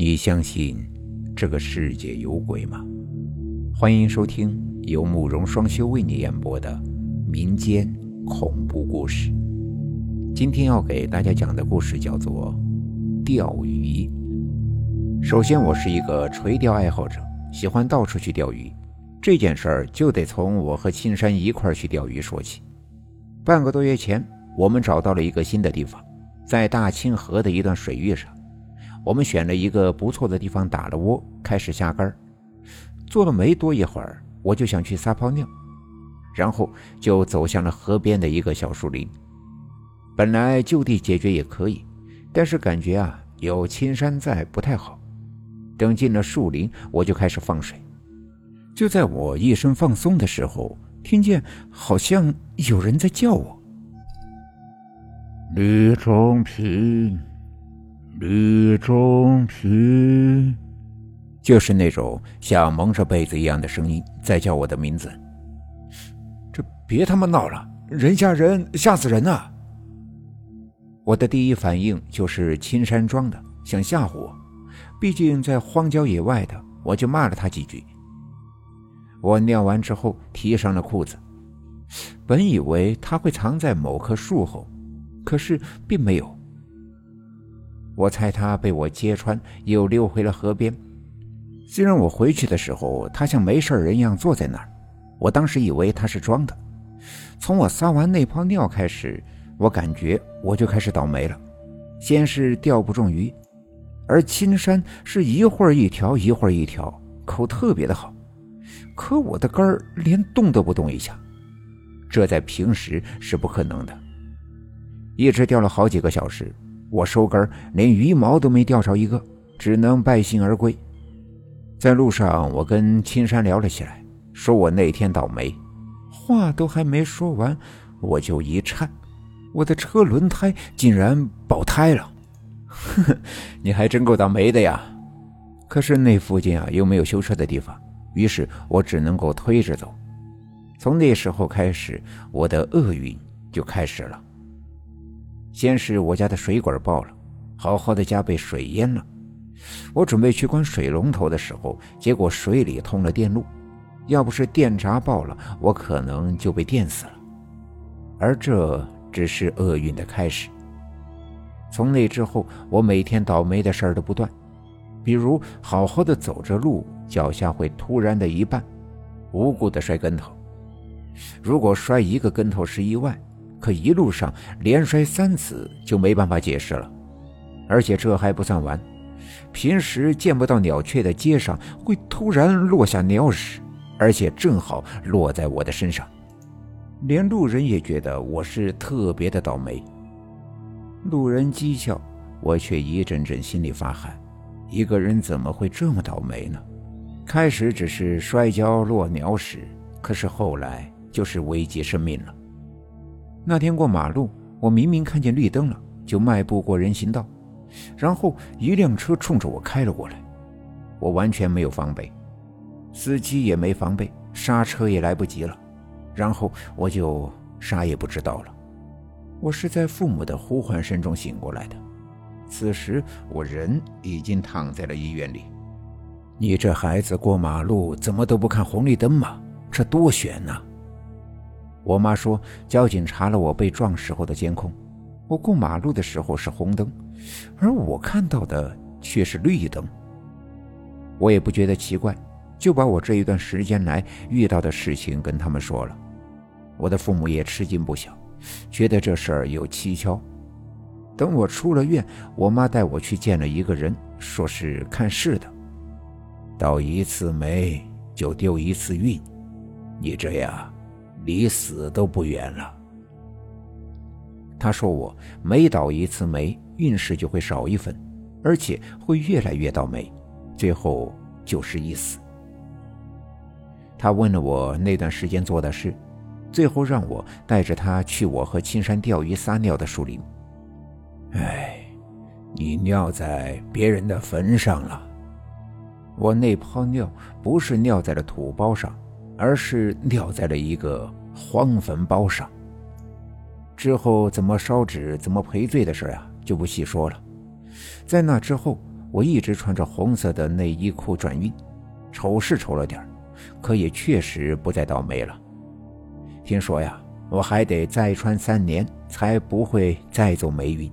你相信这个世界有鬼吗？欢迎收听由慕容双修为你演播的民间恐怖故事。今天要给大家讲的故事叫做钓鱼。首先，我是一个垂钓爱好者，喜欢到处去钓鱼。这件事儿就得从我和青山一块儿去钓鱼说起。半个多月前，我们找到了一个新的地方，在大清河的一段水域上。我们选了一个不错的地方打了窝，开始下竿。做了没多一会儿，我就想去撒泡尿，然后就走向了河边的一个小树林。本来就地解决也可以，但是感觉啊有青山在不太好。等进了树林，我就开始放水。就在我一身放松的时候，听见好像有人在叫我：“李中平。”李中平，就是那种像蒙着被子一样的声音，在叫我的名字。这别他妈闹了，人吓人，吓死人呐！我的第一反应就是青山庄的，想吓唬我。毕竟在荒郊野外的，我就骂了他几句。我尿完之后，提上了裤子，本以为他会藏在某棵树后，可是并没有。我猜他被我揭穿，又溜回了河边。虽然我回去的时候，他像没事人一样坐在那儿，我当时以为他是装的。从我撒完那泡尿开始，我感觉我就开始倒霉了。先是钓不中鱼，而青山是一会儿一条，一会儿一条，口特别的好，可我的竿连动都不动一下，这在平时是不可能的。一直钓了好几个小时。我收根，连鱼毛都没钓着一个，只能败兴而归。在路上，我跟青山聊了起来，说我那天倒霉。话都还没说完，我就一颤，我的车轮胎竟然爆胎了。呵呵，你还真够倒霉的呀！可是那附近啊又没有修车的地方，于是我只能够推着走。从那时候开始，我的厄运就开始了。先是我家的水管爆了，好好的家被水淹了。我准备去关水龙头的时候，结果水里通了电路，要不是电闸爆了，我可能就被电死了。而这只是厄运的开始。从那之后，我每天倒霉的事儿都不断，比如好好的走着路，脚下会突然的一绊，无故的摔跟头。如果摔一个跟头是意外。可一路上连摔三次就没办法解释了，而且这还不算完，平时见不到鸟雀的街上会突然落下鸟屎，而且正好落在我的身上，连路人也觉得我是特别的倒霉。路人讥笑，我却一阵阵心里发寒，一个人怎么会这么倒霉呢？开始只是摔跤落鸟屎，可是后来就是危及生命了。那天过马路，我明明看见绿灯了，就迈步过人行道，然后一辆车冲着我开了过来，我完全没有防备，司机也没防备，刹车也来不及了，然后我就啥也不知道了。我是在父母的呼唤声中醒过来的，此时我人已经躺在了医院里。你这孩子过马路怎么都不看红绿灯嘛？这多悬呐！我妈说，交警查了我被撞时候的监控，我过马路的时候是红灯，而我看到的却是绿灯。我也不觉得奇怪，就把我这一段时间来遇到的事情跟他们说了。我的父母也吃惊不小，觉得这事儿有蹊跷。等我出了院，我妈带我去见了一个人，说是看事的。倒一次霉就丢一次运，你这样。离死都不远了。他说：“我每倒一次霉，运势就会少一分，而且会越来越倒霉，最后就是一死。”他问了我那段时间做的事，最后让我带着他去我和青山钓鱼撒尿的树林。哎，你尿在别人的坟上了。我那泡尿不是尿在了土包上。而是尿在了一个荒坟包上。之后怎么烧纸、怎么赔罪的事啊，就不细说了。在那之后，我一直穿着红色的内衣裤转运，丑是丑了点可也确实不再倒霉了。听说呀，我还得再穿三年，才不会再走霉运。